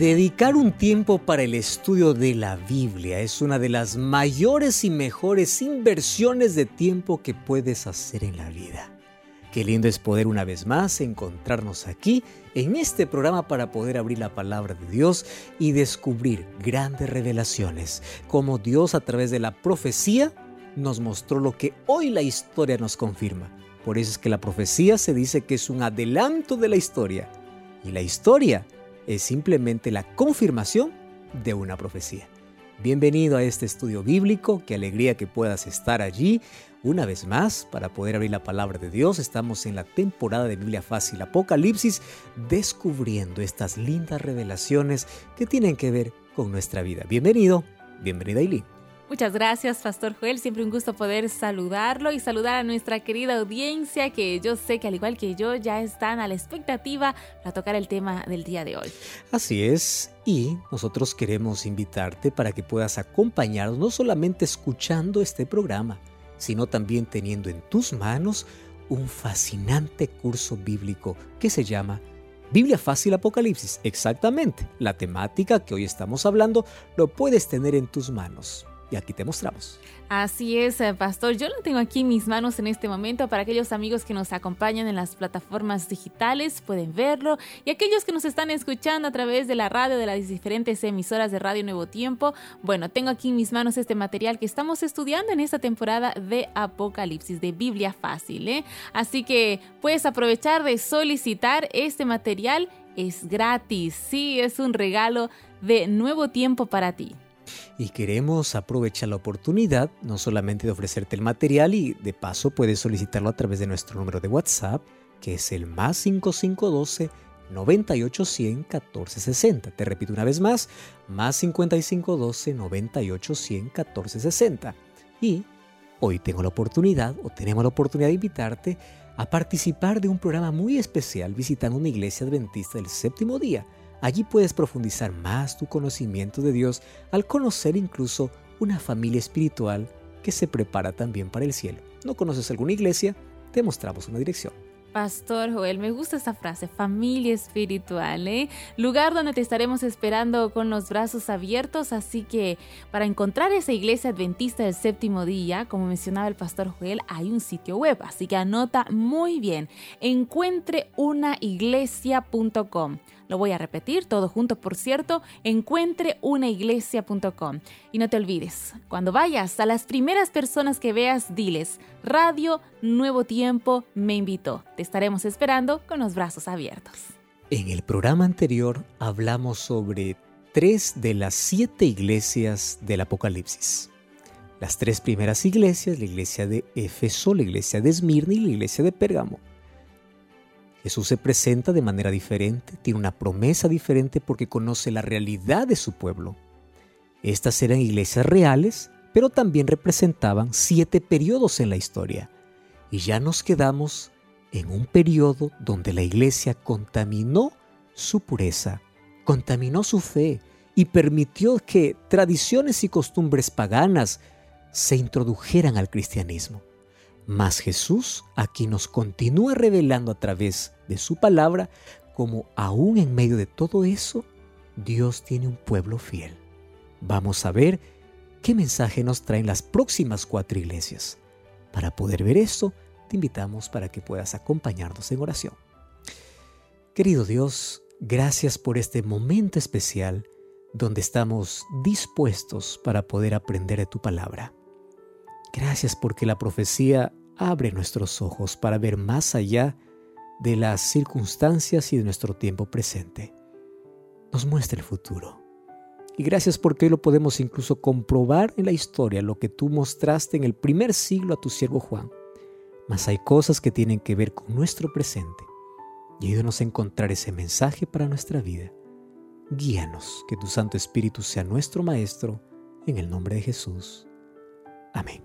Dedicar un tiempo para el estudio de la Biblia es una de las mayores y mejores inversiones de tiempo que puedes hacer en la vida. Qué lindo es poder una vez más encontrarnos aquí en este programa para poder abrir la palabra de Dios y descubrir grandes revelaciones, como Dios a través de la profecía nos mostró lo que hoy la historia nos confirma. Por eso es que la profecía se dice que es un adelanto de la historia. Y la historia simplemente la confirmación de una profecía. Bienvenido a este estudio bíblico, qué alegría que puedas estar allí una vez más para poder abrir la palabra de Dios. Estamos en la temporada de Biblia Fácil Apocalipsis, descubriendo estas lindas revelaciones que tienen que ver con nuestra vida. Bienvenido, bienvenida Eileen. Muchas gracias, Pastor Joel. Siempre un gusto poder saludarlo y saludar a nuestra querida audiencia que yo sé que al igual que yo ya están a la expectativa para tocar el tema del día de hoy. Así es, y nosotros queremos invitarte para que puedas acompañarnos no solamente escuchando este programa, sino también teniendo en tus manos un fascinante curso bíblico que se llama Biblia Fácil Apocalipsis. Exactamente, la temática que hoy estamos hablando lo puedes tener en tus manos y aquí te mostramos. Así es, eh, pastor. Yo lo tengo aquí en mis manos en este momento para aquellos amigos que nos acompañan en las plataformas digitales, pueden verlo. Y aquellos que nos están escuchando a través de la radio, de las diferentes emisoras de Radio Nuevo Tiempo, bueno, tengo aquí en mis manos este material que estamos estudiando en esta temporada de Apocalipsis, de Biblia Fácil. ¿eh? Así que puedes aprovechar de solicitar este material. Es gratis, sí, es un regalo de nuevo tiempo para ti y queremos aprovechar la oportunidad no solamente de ofrecerte el material y de paso puedes solicitarlo a través de nuestro número de WhatsApp que es el más 5512 9810 1460. Te repito una vez más, más 5512 9810 1460. Y hoy tengo la oportunidad o tenemos la oportunidad de invitarte a participar de un programa muy especial visitando una iglesia adventista del séptimo día Allí puedes profundizar más tu conocimiento de Dios al conocer incluso una familia espiritual que se prepara también para el cielo. ¿No conoces alguna iglesia? Te mostramos una dirección. Pastor Joel, me gusta esta frase, familia espiritual, ¿eh? lugar donde te estaremos esperando con los brazos abiertos, así que para encontrar esa iglesia adventista del séptimo día, como mencionaba el Pastor Joel, hay un sitio web, así que anota muy bien, encuentreunaiglesia.com. Lo voy a repetir, todo junto, por cierto, encuentreunaiglesia.com. Y no te olvides, cuando vayas a las primeras personas que veas, diles, Radio Nuevo Tiempo me invitó. Te estaremos esperando con los brazos abiertos. En el programa anterior hablamos sobre tres de las siete iglesias del Apocalipsis. Las tres primeras iglesias, la iglesia de Éfeso, la iglesia de Esmirna y la iglesia de Pérgamo. Jesús se presenta de manera diferente, tiene una promesa diferente porque conoce la realidad de su pueblo. Estas eran iglesias reales, pero también representaban siete periodos en la historia. Y ya nos quedamos en un periodo donde la iglesia contaminó su pureza, contaminó su fe y permitió que tradiciones y costumbres paganas se introdujeran al cristianismo. Mas Jesús aquí nos continúa revelando a través de su palabra como aún en medio de todo eso, Dios tiene un pueblo fiel. Vamos a ver qué mensaje nos traen las próximas cuatro iglesias. Para poder ver esto, te invitamos para que puedas acompañarnos en oración. Querido Dios, gracias por este momento especial donde estamos dispuestos para poder aprender de tu palabra. Gracias porque la profecía abre nuestros ojos para ver más allá de las circunstancias y de nuestro tiempo presente. Nos muestra el futuro. Y gracias porque hoy lo podemos incluso comprobar en la historia, lo que tú mostraste en el primer siglo a tu siervo Juan. Mas hay cosas que tienen que ver con nuestro presente. Y ayúdanos a encontrar ese mensaje para nuestra vida. Guíanos, que tu Santo Espíritu sea nuestro Maestro, en el nombre de Jesús. Amén.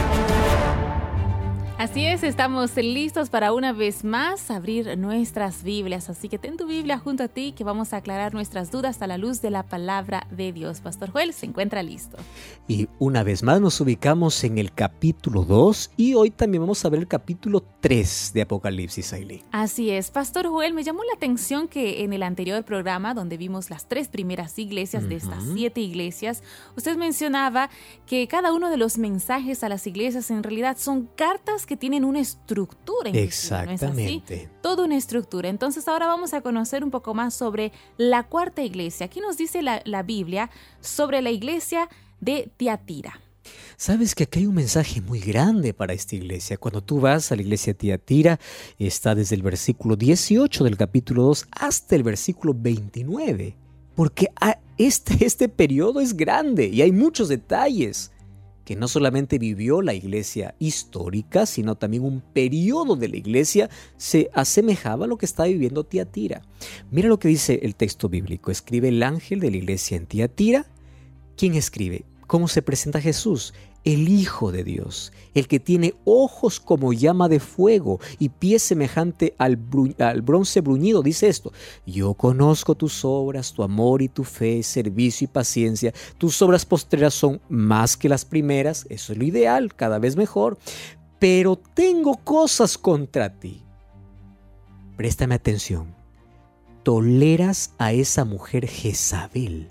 Así es, estamos listos para una vez más abrir nuestras Biblias. Así que ten tu Biblia junto a ti que vamos a aclarar nuestras dudas a la luz de la palabra de Dios. Pastor Joel se encuentra listo. Y una vez más nos ubicamos en el capítulo 2 y hoy también vamos a ver el capítulo 3 de Apocalipsis, Aileen. Así es, Pastor Joel, me llamó la atención que en el anterior programa donde vimos las tres primeras iglesias de estas siete iglesias, usted mencionaba que cada uno de los mensajes a las iglesias en realidad son cartas que tienen una estructura. Exactamente. Toda una estructura. Entonces ahora vamos a conocer un poco más sobre la cuarta iglesia. Aquí nos dice la, la Biblia sobre la iglesia de Tiatira. Sabes que aquí hay un mensaje muy grande para esta iglesia. Cuando tú vas a la iglesia de Tiatira, está desde el versículo 18 del capítulo 2 hasta el versículo 29. Porque este, este periodo es grande y hay muchos detalles que no solamente vivió la iglesia histórica, sino también un periodo de la iglesia se asemejaba a lo que está viviendo Tiatira. Mira lo que dice el texto bíblico. Escribe el ángel de la iglesia en Tiatira. ¿Quién escribe? ¿Cómo se presenta Jesús? El Hijo de Dios, el que tiene ojos como llama de fuego y pies semejante al, bronce bruñido, dice esto, yo conozco tus obras, tu amor y tu fe, servicio y paciencia, tus obras postreras son más que las primeras, eso es lo ideal, cada vez mejor, pero tengo cosas contra ti. Préstame atención, toleras a esa mujer Jezabel.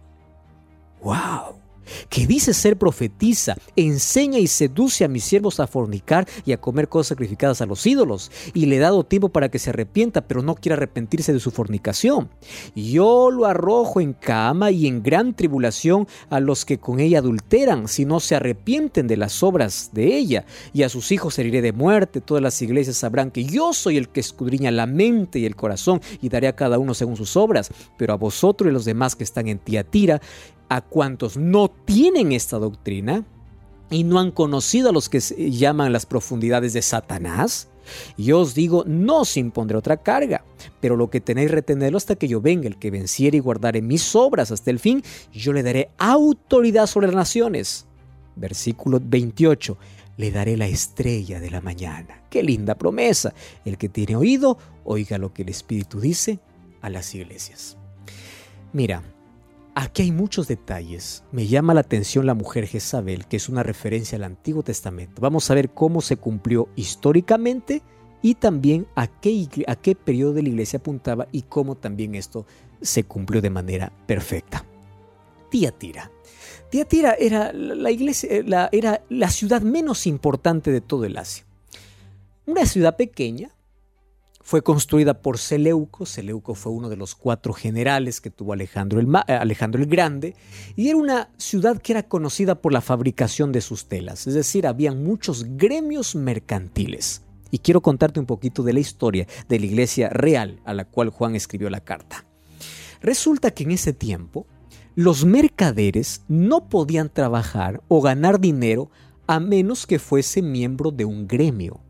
¡Wow! Que dice ser profetiza, enseña y seduce a mis siervos a fornicar y a comer cosas sacrificadas a los ídolos, y le he dado tiempo para que se arrepienta, pero no quiere arrepentirse de su fornicación. Yo lo arrojo en cama y en gran tribulación a los que con ella adulteran, si no se arrepienten de las obras de ella, y a sus hijos heriré de muerte. Todas las iglesias sabrán que yo soy el que escudriña la mente y el corazón, y daré a cada uno según sus obras. Pero a vosotros y los demás que están en Tiatira, a cuantos no tienen esta doctrina y no han conocido a los que llaman las profundidades de Satanás, yo os digo, no os impondré otra carga, pero lo que tenéis retenerlo hasta que yo venga, el que venciere y guardare mis obras hasta el fin, yo le daré autoridad sobre las naciones. Versículo 28, le daré la estrella de la mañana. Qué linda promesa. El que tiene oído, oiga lo que el Espíritu dice a las iglesias. Mira, Aquí hay muchos detalles. Me llama la atención la mujer Jezabel, que es una referencia al Antiguo Testamento. Vamos a ver cómo se cumplió históricamente y también a qué, a qué periodo de la iglesia apuntaba y cómo también esto se cumplió de manera perfecta. Tiatira. Tiatira era la, iglesia, eh, era la ciudad menos importante de todo el Asia. Una ciudad pequeña, fue construida por Seleuco. Seleuco fue uno de los cuatro generales que tuvo Alejandro el, eh, Alejandro el Grande. Y era una ciudad que era conocida por la fabricación de sus telas. Es decir, había muchos gremios mercantiles. Y quiero contarte un poquito de la historia de la iglesia real a la cual Juan escribió la carta. Resulta que en ese tiempo los mercaderes no podían trabajar o ganar dinero a menos que fuese miembro de un gremio.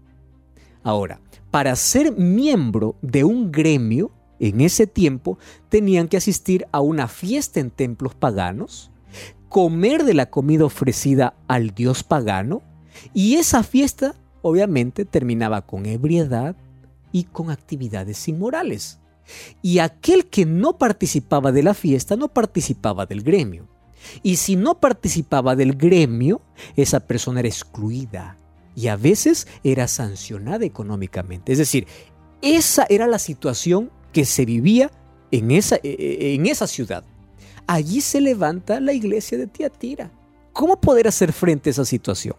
Ahora, para ser miembro de un gremio, en ese tiempo tenían que asistir a una fiesta en templos paganos, comer de la comida ofrecida al dios pagano, y esa fiesta obviamente terminaba con ebriedad y con actividades inmorales. Y aquel que no participaba de la fiesta no participaba del gremio. Y si no participaba del gremio, esa persona era excluida, y a veces era sancionada económicamente. Es decir, esa era la situación que se vivía en esa, e, e, en esa ciudad. Allí se levanta la iglesia de Tiatira. ¿Cómo poder hacer frente a esa situación?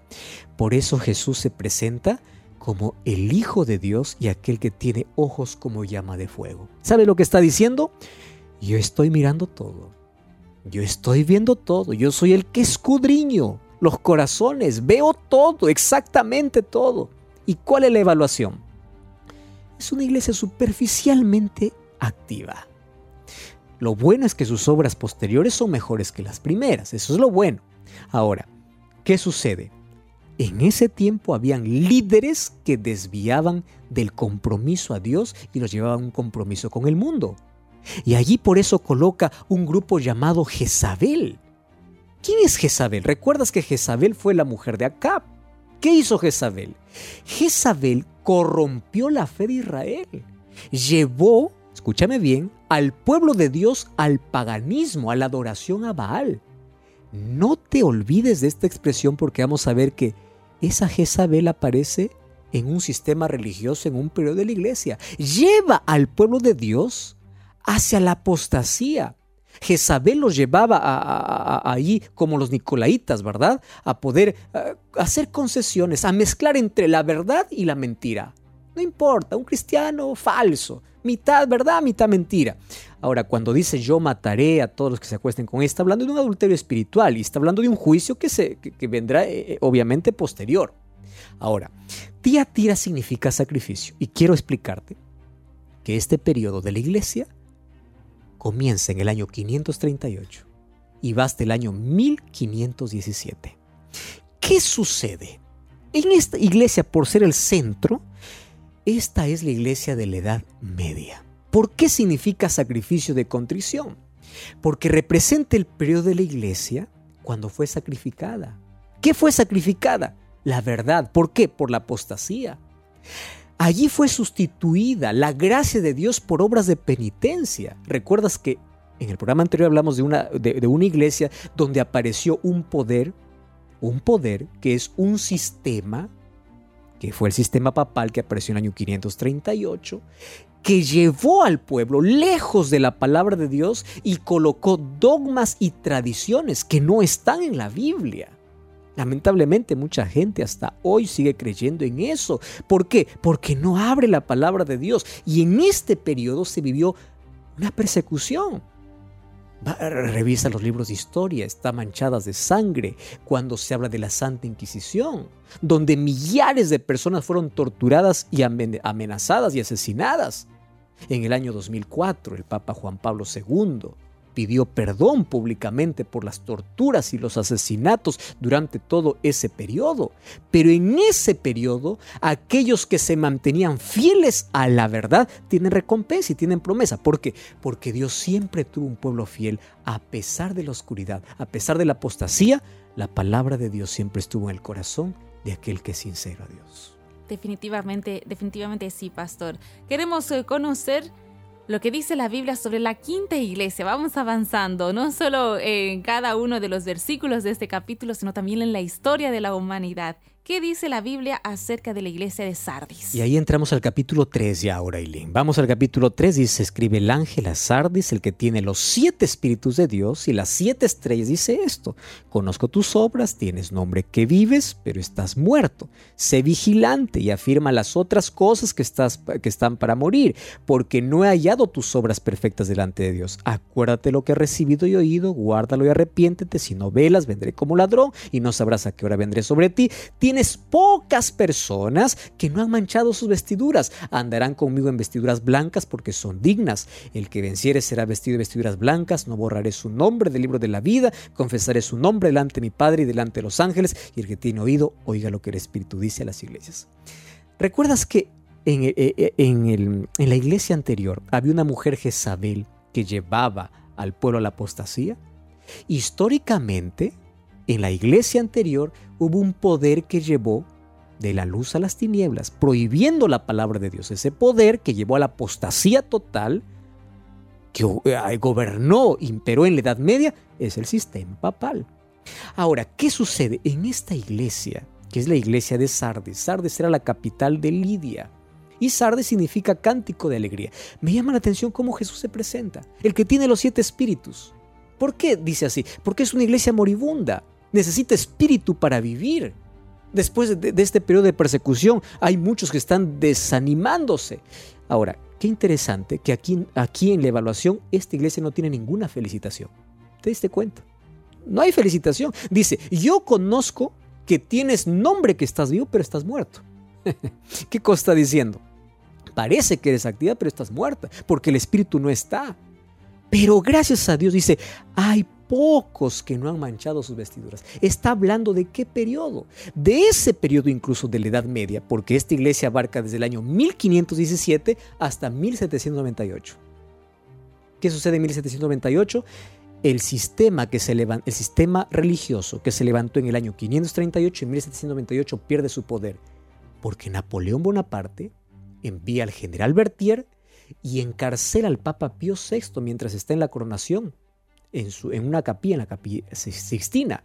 Por eso Jesús se presenta como el Hijo de Dios y aquel que tiene ojos como llama de fuego. ¿Sabe lo que está diciendo? Yo estoy mirando todo. Yo estoy viendo todo. Yo soy el que escudriño los corazones, veo todo, exactamente todo. ¿Y cuál es la evaluación? Es una iglesia superficialmente activa. Lo bueno es que sus obras posteriores son mejores que las primeras, eso es lo bueno. Ahora, ¿qué sucede? En ese tiempo habían líderes que desviaban del compromiso a Dios y los llevaban a un compromiso con el mundo. Y allí por eso coloca un grupo llamado Jezabel. ¿Quién es Jezabel? ¿Recuerdas que Jezabel fue la mujer de Acab? ¿Qué hizo Jezabel? Jezabel corrompió la fe de Israel. Llevó, escúchame bien, al pueblo de Dios al paganismo, a la adoración a Baal. No te olvides de esta expresión porque vamos a ver que esa Jezabel aparece en un sistema religioso, en un periodo de la iglesia. Lleva al pueblo de Dios hacia la apostasía. Jezabel los llevaba ahí como los nicolaitas, ¿verdad? A poder eh, hacer concesiones, a mezclar entre la verdad y la mentira. No importa, un cristiano falso, mitad verdad, mitad mentira. Ahora, cuando dice yo mataré a todos los que se acuesten con él, está hablando de un adulterio espiritual y está hablando de un juicio que, se, que, vendrá eh, obviamente posterior. Ahora, tira significa sacrificio y quiero explicarte que este periodo de la iglesia comienza en el año 538 y va hasta el año 1517. ¿Qué sucede? En esta iglesia, por ser el centro, esta es la iglesia de la Edad Media. ¿Por qué significa sacrificio de contrición? Porque representa el periodo de la iglesia cuando fue sacrificada. ¿Qué fue sacrificada? La verdad. ¿Por qué? Por la apostasía. Allí fue sustituida la gracia de Dios por obras de penitencia. ¿Recuerdas que en el programa anterior hablamos de una, de, una iglesia donde apareció un poder, un poder que es un sistema, que fue el sistema papal que apareció en el año 538, que llevó al pueblo lejos de la palabra de Dios y colocó dogmas y tradiciones que no están en la Biblia. Lamentablemente mucha gente hasta hoy sigue creyendo en eso. ¿Por qué? Porque no abre la palabra de Dios. Y en este periodo se vivió una persecución. revisa los libros de historia, está manchadas de sangre cuando se habla de la Santa Inquisición, donde millares de personas fueron torturadas y amenazadas y asesinadas. En el año 2004, el Papa Juan Pablo II pidió perdón públicamente por las torturas y los asesinatos durante todo ese periodo. Pero en ese periodo, aquellos que se mantenían fieles a la verdad tienen recompensa y tienen promesa. ¿Por qué? Porque Dios siempre tuvo un pueblo fiel a pesar de la oscuridad, a pesar de la apostasía. La palabra de Dios siempre estuvo en el corazón de aquel que es sincero a Dios. Definitivamente, definitivamente sí, pastor. Queremos eh, conocer lo que dice la Biblia sobre la quinta iglesia. Vamos avanzando, no solo en cada uno de los versículos de este capítulo, sino también en la historia de la humanidad. ¿Qué dice la Biblia acerca de la iglesia de Sardis? Y ahí entramos al capítulo 3 ya ahora, Eileen. Vamos al capítulo 3, dice, escribe el ángel a Sardis, el que tiene los siete espíritus de Dios y las siete estrellas, dice esto, conozco tus obras, tienes nombre que vives, pero estás muerto. Sé vigilante y afirma las otras cosas que, estás, que están para morir, porque no he hallado tus obras perfectas delante de Dios. Acuérdate lo que has recibido y oído, guárdalo y arrepiéntete, si no velas, vendré como ladrón y no sabrás a qué hora vendré sobre ti pocas personas que no han manchado sus vestiduras. Andarán conmigo en vestiduras blancas porque son dignas. El que venciere será vestido de vestiduras blancas. No borraré su nombre del libro de la vida. Confesaré su nombre delante de mi Padre y delante de los ángeles. Y el que tiene oído, oiga lo que el Espíritu dice a las iglesias. ¿Recuerdas que en, eh, eh, en la iglesia anterior había una mujer Jezabel que llevaba al pueblo a la apostasía? Históricamente, en la iglesia anterior hubo un poder que llevó de la luz a las tinieblas, prohibiendo la palabra de Dios. Ese poder que llevó a la apostasía total, que eh, gobernó, imperó en la Edad Media, es el sistema papal. Ahora, ¿qué sucede en esta iglesia, que es la iglesia de Sardes? Sardes era la capital de Lidia. Y Sardes significa cántico de alegría. Me llama la atención cómo Jesús se presenta, el que tiene los siete espíritus. ¿Por qué dice así? Porque es una iglesia moribunda necesita espíritu para vivir. Después de, este periodo de persecución hay muchos que están desanimándose. Ahora, qué interesante que aquí, aquí en la evaluación esta iglesia no tiene ninguna felicitación. ¿Te diste cuenta? No hay felicitación. Dice, yo conozco que tienes nombre que estás vivo, pero estás muerto. ¿Qué cosa está diciendo? Parece que eres activa, pero estás muerta, porque el espíritu no está. Pero gracias a Dios dice, hay pocos que no han manchado sus vestiduras. Está hablando de qué periodo? De ese periodo incluso de la Edad Media, porque esta iglesia abarca desde el año 1517 hasta 1798. ¿Qué sucede en 1798? El sistema, que se el sistema religioso que se levantó en el año 538 en 1798 pierde su poder porque Napoleón Bonaparte envía al general Berthier y encarcela al Papa Pío VI mientras está en la coronación, en, su, en una capilla, en la capilla Sixtina.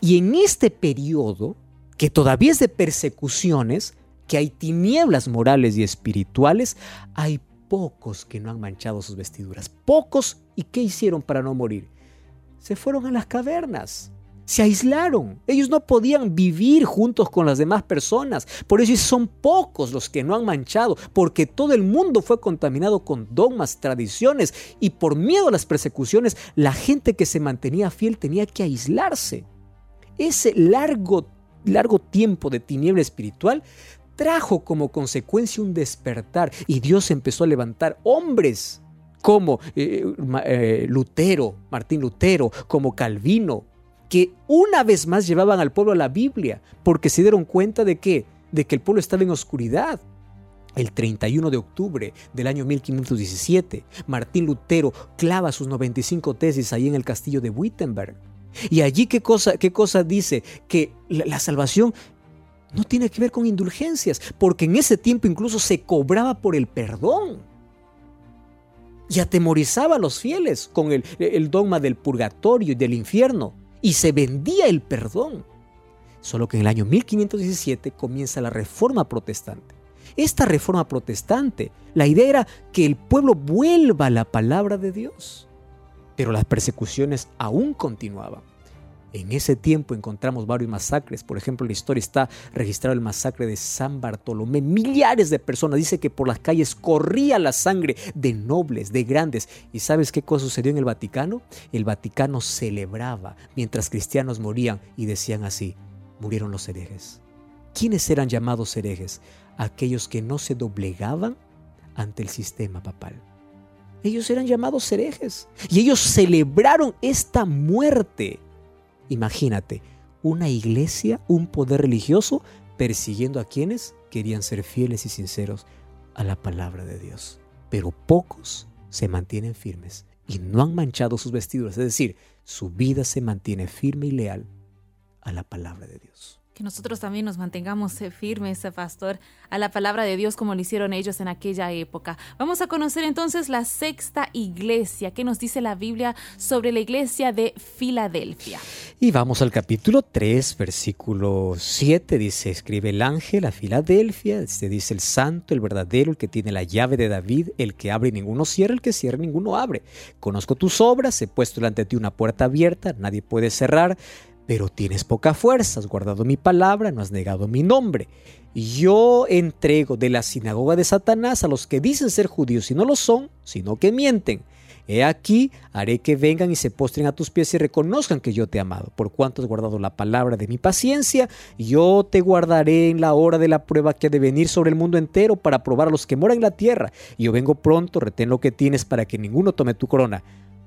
Y en este periodo, que todavía es de persecuciones, que hay tinieblas morales y espirituales, hay pocos que no han manchado sus vestiduras. Pocos, ¿y qué hicieron para no morir? Se fueron a las cavernas se aislaron. Ellos no podían vivir juntos con las demás personas. Por eso son pocos los que no han manchado, porque todo el mundo fue contaminado con dogmas, tradiciones, y por miedo a las persecuciones, la gente que se mantenía fiel tenía que aislarse. Ese largo, largo tiempo de tiniebla espiritual trajo como consecuencia un despertar y Dios empezó a levantar hombres como eh, eh, Lutero, Martín Lutero, como Calvino, que una vez más llevaban al pueblo a la Biblia, porque se dieron cuenta de que, de que el pueblo estaba en oscuridad. El 31 de octubre del año 1517, Martín Lutero clava sus 95 tesis ahí en el castillo de Wittenberg. Y allí qué cosa, qué cosa dice? Que la, salvación no tiene que ver con indulgencias, porque en ese tiempo incluso se cobraba por el perdón. Y atemorizaba a los fieles con el, el dogma del purgatorio y del infierno y se vendía el perdón. Solo que en el año 1517 comienza la reforma protestante. Esta reforma protestante, la idea era que el pueblo vuelva a la palabra de Dios. Pero las persecuciones aún continuaban. En ese tiempo encontramos varios masacres. Por ejemplo, en la historia está registrado el masacre de San Bartolomé. Millares de personas. Dice que por las calles corría la sangre de nobles, de grandes. ¿Y sabes qué cosa sucedió en el Vaticano? El Vaticano celebraba mientras cristianos morían y decían así, murieron los herejes. ¿Quiénes eran llamados herejes? Aquellos que no se doblegaban ante el sistema papal. Ellos eran llamados herejes. Y ellos celebraron esta muerte Imagínate, una iglesia, un poder religioso persiguiendo a quienes querían ser fieles y sinceros a la palabra de Dios. Pero pocos se mantienen firmes y no han manchado sus vestiduras, es decir, su vida se mantiene firme y leal a la palabra de Dios. Que nosotros también nos mantengamos eh, firmes, eh, pastor, a la palabra de Dios como lo hicieron ellos en aquella época. Vamos a conocer entonces la sexta iglesia. ¿Qué nos dice la Biblia sobre la iglesia de Filadelfia? Y vamos al capítulo 3, versículo 7. Dice, escribe el ángel a Filadelfia. Se dice el santo, el verdadero, el que tiene la llave de David, el que abre y ninguno cierra, el que cierra y ninguno abre. Conozco tus obras, he puesto delante de ti una puerta abierta, nadie puede cerrar pero tienes poca fuerza, has guardado mi palabra, no has negado mi nombre. Yo entrego de la sinagoga de Satanás a los que dicen ser judíos y no lo son, sino que mienten. He aquí, haré que vengan y se postren a tus pies y reconozcan que yo te he amado. Por cuanto has guardado la palabra de mi paciencia, yo te guardaré en la hora de la prueba que ha de venir sobre el mundo entero para probar a los que moran en la tierra. Yo vengo pronto, retén lo que tienes para que ninguno tome tu corona.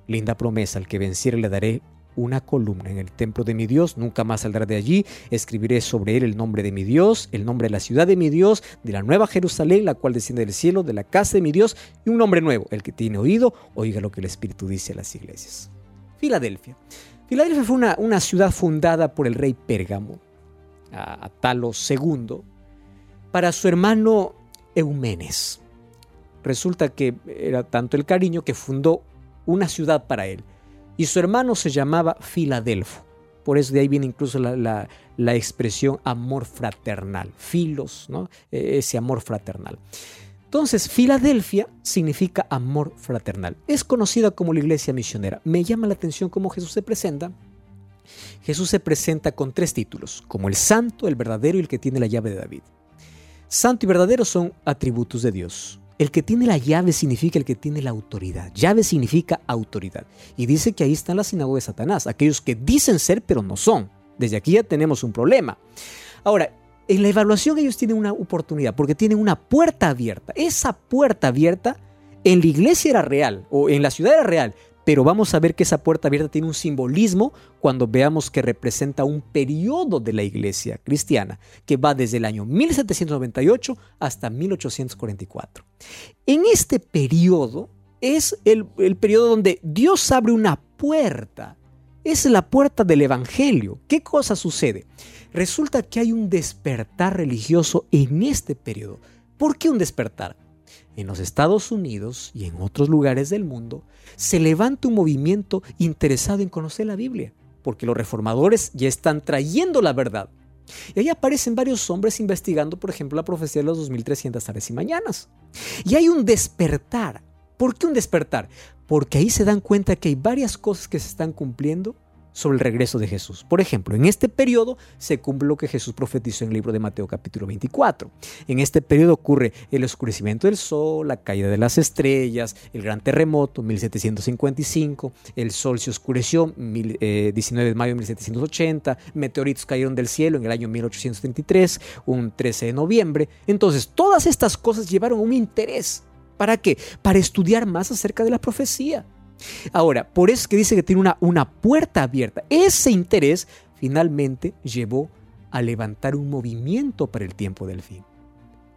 Linda promesa, al que venciere le daré una columna en el templo de mi Dios, nunca más saldrá de allí, escribiré sobre él el nombre de mi Dios, el nombre de la ciudad de mi Dios, de la nueva Jerusalén, la cual desciende del cielo, de la casa de mi Dios, y un nombre nuevo, el que tiene oído, oiga lo que el Espíritu dice a las iglesias. Filadelfia. Filadelfia fue una, una ciudad fundada por el rey Pérgamo, a, Talo II, para su hermano Eumenes. Resulta que era tanto el cariño que fundó una ciudad para él y su hermano se llamaba Filadelfo. Por eso de ahí viene incluso la, expresión amor fraternal, filos, ¿no? E, ese amor fraternal. Entonces, Filadelfia significa amor fraternal. Es conocida como la iglesia misionera. Me llama la atención cómo Jesús se presenta. Jesús se presenta con tres títulos, como el santo, el verdadero y el que tiene la llave de David. Santo y verdadero son atributos de Dios. El que tiene la llave significa el que tiene la autoridad. Llave significa autoridad. Y dice que ahí está la sinagoga de Satanás, aquellos que dicen ser pero no son. Desde aquí ya tenemos un problema. Ahora, en la evaluación ellos tienen una oportunidad porque tienen una puerta abierta. Esa puerta abierta en la iglesia era real o en la ciudad era real, pero vamos a ver que esa puerta abierta tiene un simbolismo cuando veamos que representa un periodo de la iglesia cristiana que va desde el año 1798 hasta 1844. En este periodo es el, el periodo donde Dios abre una puerta. Es la puerta del Evangelio. ¿Qué cosa sucede? Resulta que hay un despertar religioso en este periodo. ¿Por qué un despertar? En los Estados Unidos y en otros lugares del mundo se levanta un movimiento interesado en conocer la Biblia, porque los reformadores ya están trayendo la verdad. Y ahí aparecen varios hombres investigando, por ejemplo, la profecía de los 2300 tardes y mañanas. Y hay un despertar. ¿Por qué un despertar? Porque ahí se dan cuenta que hay varias cosas que se están cumpliendo sobre el regreso de Jesús. Por ejemplo, en este periodo se cumple lo que Jesús profetizó en el libro de Mateo capítulo 24. En este periodo ocurre el oscurecimiento del sol, la caída de las estrellas, el gran terremoto 1755, el sol se oscureció 19 eh, de mayo de 1780, meteoritos cayeron del cielo en el año 1833, un 13 de noviembre. Entonces, todas estas cosas llevaron un interés. ¿Para qué? Para estudiar más acerca de la profecía. Ahora, por eso es que dice que tiene una, una puerta abierta. Ese interés finalmente llevó a levantar un movimiento para el tiempo del fin.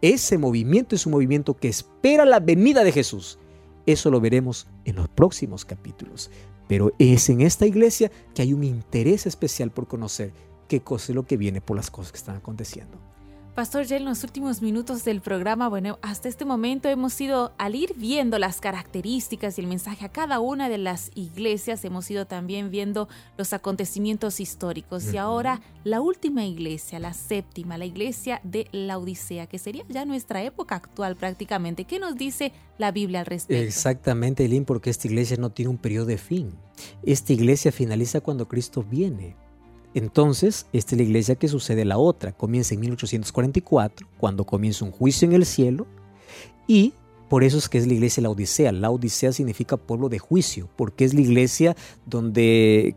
Ese movimiento es un movimiento que espera la venida de Jesús. Eso lo veremos en los próximos capítulos. Pero es en esta iglesia que hay un interés especial por conocer qué cosa es lo que viene por las cosas que están aconteciendo. Pastor, ya en los últimos minutos del programa, bueno, hasta este momento hemos ido, al ir viendo las características y el mensaje a cada una de las iglesias, hemos ido también viendo los acontecimientos históricos. Y ahora la última iglesia, la séptima, la iglesia de la Odisea, que sería ya nuestra época actual prácticamente. ¿Qué nos dice la Biblia al respecto? Exactamente, Eileen, porque esta iglesia no tiene un periodo de fin. Esta iglesia finaliza cuando Cristo viene. Entonces, esta es la iglesia que sucede la otra. Comienza en 1844, cuando comienza un juicio en el cielo, y por eso es que es la iglesia la Odisea. La Odisea significa pueblo de juicio, porque es la iglesia donde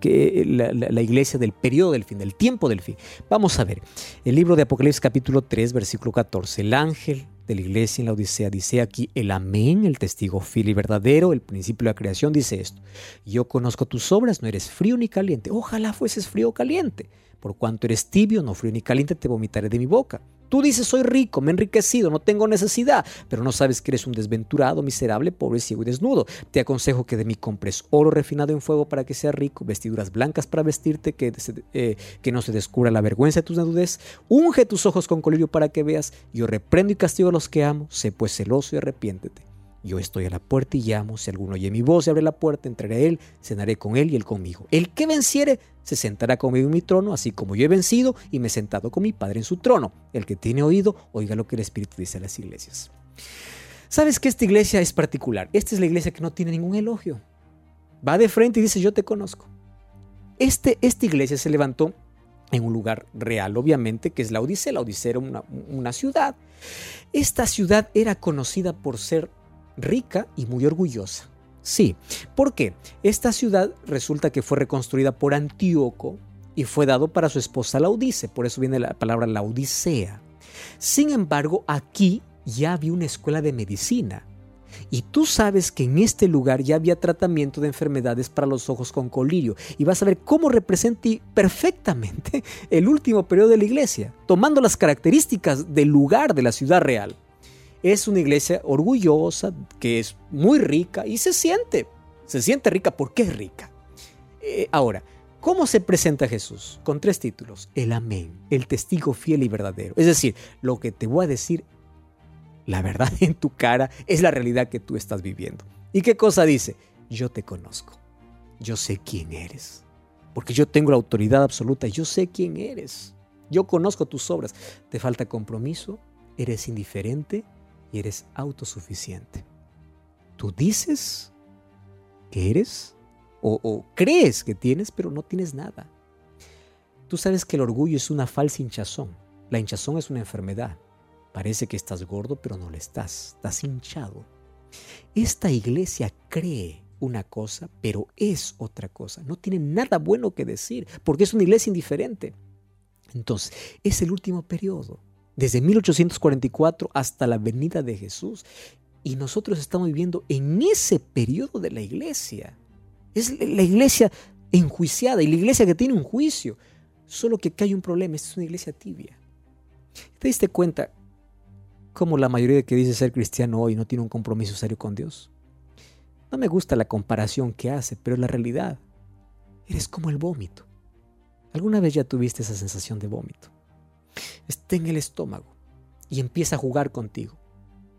la, la, iglesia del periodo del fin, del tiempo del fin. Vamos a ver, el libro de Apocalipsis capítulo 3, versículo 14. El ángel de la iglesia en la Odisea dice aquí el amén, el testigo fiel y verdadero, el principio de la creación dice esto. Yo conozco tus obras, no eres frío ni caliente. Ojalá fueses frío o caliente. Por cuanto eres tibio, no frío ni caliente, te vomitaré de mi boca. Tú dices, soy rico, me he enriquecido, no tengo necesidad, pero no sabes que eres un desventurado, miserable, pobre, ciego y desnudo. Te aconsejo que de mí compres oro refinado en fuego para que sea rico, vestiduras blancas para vestirte, que, eh, que no se descubra la vergüenza de tus desnudez. Unge tus ojos con colirio para que veas. Yo reprendo y castigo a los que amo. Sé pues celoso y arrepiéntete. Yo estoy a la puerta y llamo. Si alguno oye mi voz y abre la puerta, entraré a él, cenaré con él y él conmigo. El que venciere se sentará conmigo en mi trono, así como yo he vencido y me he sentado con mi Padre en su trono. El que tiene oído, oiga lo que el Espíritu dice a las iglesias. ¿Sabes que esta iglesia es particular? Esta es la iglesia que no tiene ningún elogio. Va de frente y dice, yo te conozco. Este, esta iglesia se levantó en un lugar real, obviamente, que es la Odisea. La Odisea era una, una ciudad. Esta ciudad era conocida por ser rica y muy orgullosa. Sí, ¿por qué? Esta ciudad resulta que fue reconstruida por Antíoco y fue dado para su esposa Laodice, por eso viene la palabra Laodicea. Sin embargo, aquí ya había una escuela de medicina. Y tú sabes que en este lugar ya había tratamiento de enfermedades para los ojos con colirio. Y vas a ver cómo representa perfectamente el último periodo de la iglesia, tomando las características del lugar de la ciudad real es una iglesia orgullosa, que es muy rica y se siente, se siente rica porque es rica. Eh, ahora, ¿cómo se presenta Jesús? Con tres títulos. El amén, el testigo fiel y verdadero. Es decir, lo que te voy a decir, la verdad en tu cara, es la realidad que tú estás viviendo. ¿Y qué cosa dice? Yo te conozco. Yo sé quién eres. Porque yo tengo la autoridad absoluta. Yo sé quién eres. Yo conozco tus obras. ¿Te falta compromiso? ¿Eres indiferente? Eres autosuficiente. Tú dices que eres o, crees que tienes, pero no tienes nada. Tú sabes que el orgullo es una falsa hinchazón. La hinchazón es una enfermedad. Parece que estás gordo, pero no lo estás. Estás hinchado. Esta iglesia cree una cosa, pero es otra cosa. No tiene nada bueno que decir, porque es una iglesia indiferente. Entonces, es el último periodo desde 1844 hasta la venida de Jesús. Y nosotros estamos viviendo en ese periodo de la iglesia. Es la iglesia enjuiciada y la iglesia que tiene un juicio. Solo que acá hay un problema, es una iglesia tibia. ¿Te diste cuenta cómo la mayoría que dice ser cristiano hoy no tiene un compromiso serio con Dios? No me gusta la comparación que hace, pero la realidad. Eres como el vómito. ¿Alguna vez ya tuviste esa sensación de vómito? Está en el estómago y empieza a jugar contigo.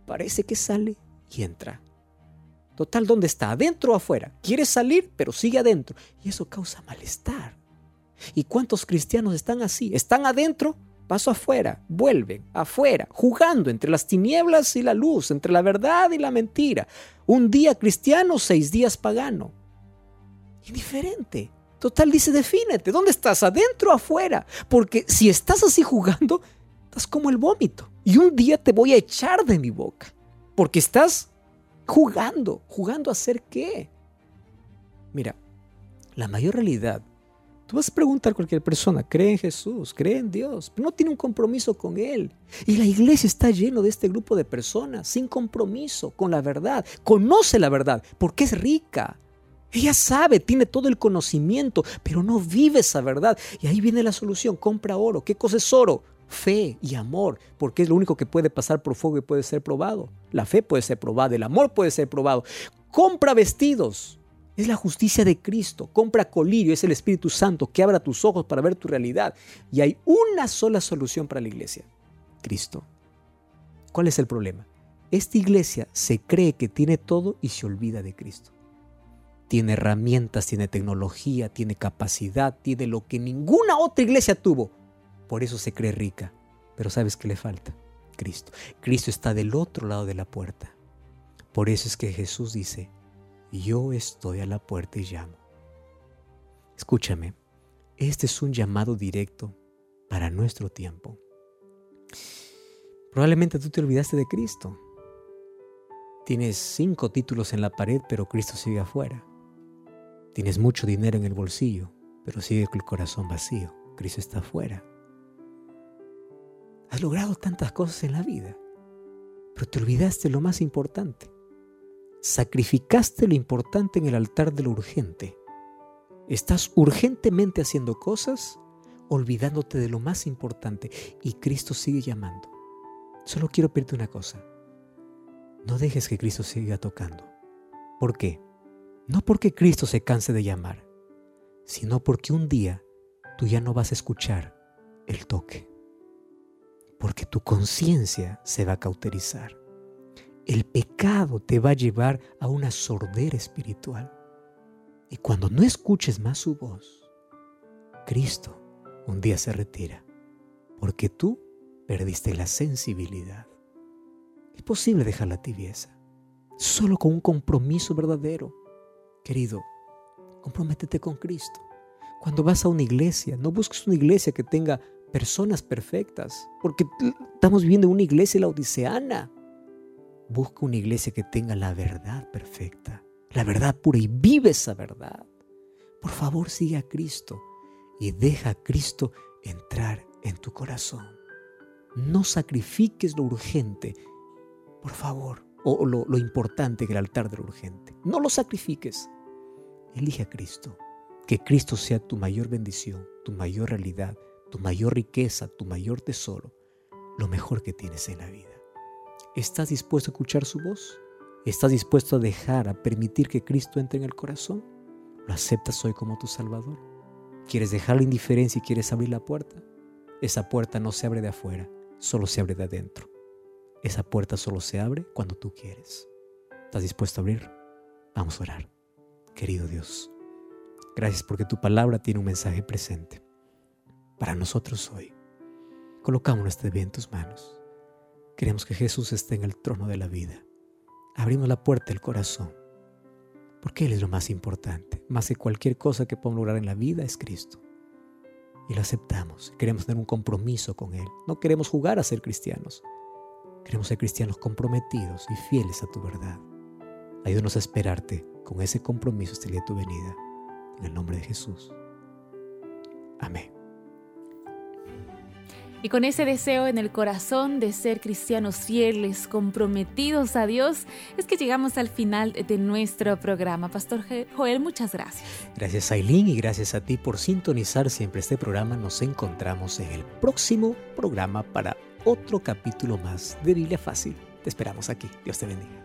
Parece que sale y entra. Total, ¿dónde está? ¿Adentro o afuera? Quiere salir, pero sigue adentro. Y eso causa malestar. ¿Y cuántos cristianos están así? Están adentro, paso afuera, vuelven, afuera, jugando entre las tinieblas y la luz, entre la verdad y la mentira. Un día cristiano, seis días pagano. Indiferente. Total, dice, defínete. ¿Dónde estás? ¿Adentro o afuera? Porque si estás así jugando, estás como el vómito. Y un día te voy a echar de mi boca. Porque estás jugando. ¿Jugando a hacer qué? Mira, la mayor realidad Tú vas a preguntar a cualquier persona, cree en Jesús, cree en Dios, no tiene un compromiso con Él. Y la iglesia está lleno de este grupo de personas sin compromiso con la verdad. Conoce la verdad porque es rica. Ella sabe, tiene todo el conocimiento, pero no vive esa verdad. Y ahí viene la solución, compra oro. ¿Qué cosa es oro? Fe y amor, porque es lo único que puede pasar por fuego y puede ser probado. La fe puede ser probada, el amor puede ser probado. Compra vestidos, es la justicia de Cristo. Compra colirio, es el Espíritu Santo que abra tus ojos para ver tu realidad. Y hay una sola solución para la iglesia. Cristo. ¿Cuál es el problema? Esta iglesia se cree que tiene todo y se olvida de Cristo. Tiene herramientas, tiene tecnología, tiene capacidad, tiene lo que ninguna otra iglesia tuvo. Por eso se cree rica. Pero ¿sabes qué le falta? Cristo. Cristo está del otro lado de la puerta. Por eso es que Jesús dice, yo estoy a la puerta y llamo. Escúchame, este es un llamado directo para nuestro tiempo. Probablemente tú te olvidaste de Cristo. Tienes cinco títulos en la pared, pero Cristo sigue afuera. Tienes mucho dinero en el bolsillo, pero sigue con el corazón vacío. Cristo está afuera. Has logrado tantas cosas en la vida, pero te olvidaste lo más importante sacrificaste lo importante en el altar de lo urgente. Estás urgentemente haciendo cosas, olvidándote de lo más importante y Cristo sigue llamando. Solo quiero pedirte una cosa. No dejes que Cristo siga tocando. ¿Por qué? No porque Cristo se canse de llamar, sino porque un día tú ya no vas a escuchar el toque. Porque tu conciencia se va a cauterizar el pecado te va a llevar a una sordera espiritual. Y cuando no escuches más su voz, Cristo un día se retira, porque tú perdiste la sensibilidad. Es posible dejar la tibieza, solo con un compromiso verdadero. Querido, comprométete con Cristo. Cuando vas a una iglesia, no busques una iglesia que tenga personas perfectas, porque estamos viviendo una iglesia laodiceana Busca una iglesia que tenga la verdad perfecta, la verdad pura y vive esa verdad. Por favor, sigue a Cristo y deja a Cristo entrar en tu corazón. No sacrifiques lo urgente, por favor, o lo, lo importante en el altar de lo urgente. No lo sacrifiques. Elige a Cristo. Que Cristo sea tu mayor bendición, tu mayor realidad, tu mayor riqueza, tu mayor tesoro, lo mejor que tienes en la vida. ¿Estás dispuesto a escuchar su voz? ¿Estás dispuesto a dejar, a permitir que Cristo entre en el corazón? ¿Lo aceptas hoy como tu Salvador? ¿Quieres dejar la indiferencia y quieres abrir la puerta? Esa puerta no se abre de afuera, solo se abre de adentro. Esa puerta solo se abre cuando tú quieres. ¿Estás dispuesto a abrir? Vamos a orar. Querido Dios, gracias porque tu palabra tiene un mensaje presente para nosotros hoy. Colocamos nuestra vida en tus manos. Queremos que Jesús esté en el trono de la vida. Abrimos la puerta del corazón, porque Él es lo más importante. Más que cualquier cosa que podamos lograr en la vida es Cristo. Y lo aceptamos. Queremos tener un compromiso con Él. No queremos jugar a ser cristianos. Queremos ser cristianos comprometidos y fieles a tu verdad. Ayúdanos a esperarte con ese compromiso hasta el día de tu venida. En el nombre de Jesús. Amén. Y con ese deseo en el corazón de ser cristianos fieles, comprometidos a Dios, es que llegamos al final de nuestro programa. Pastor Joel, muchas gracias. Gracias Aileen y gracias a ti por sintonizar siempre este programa. Nos encontramos en el próximo programa para otro capítulo más de Biblia Fácil. Te esperamos aquí. Dios te bendiga.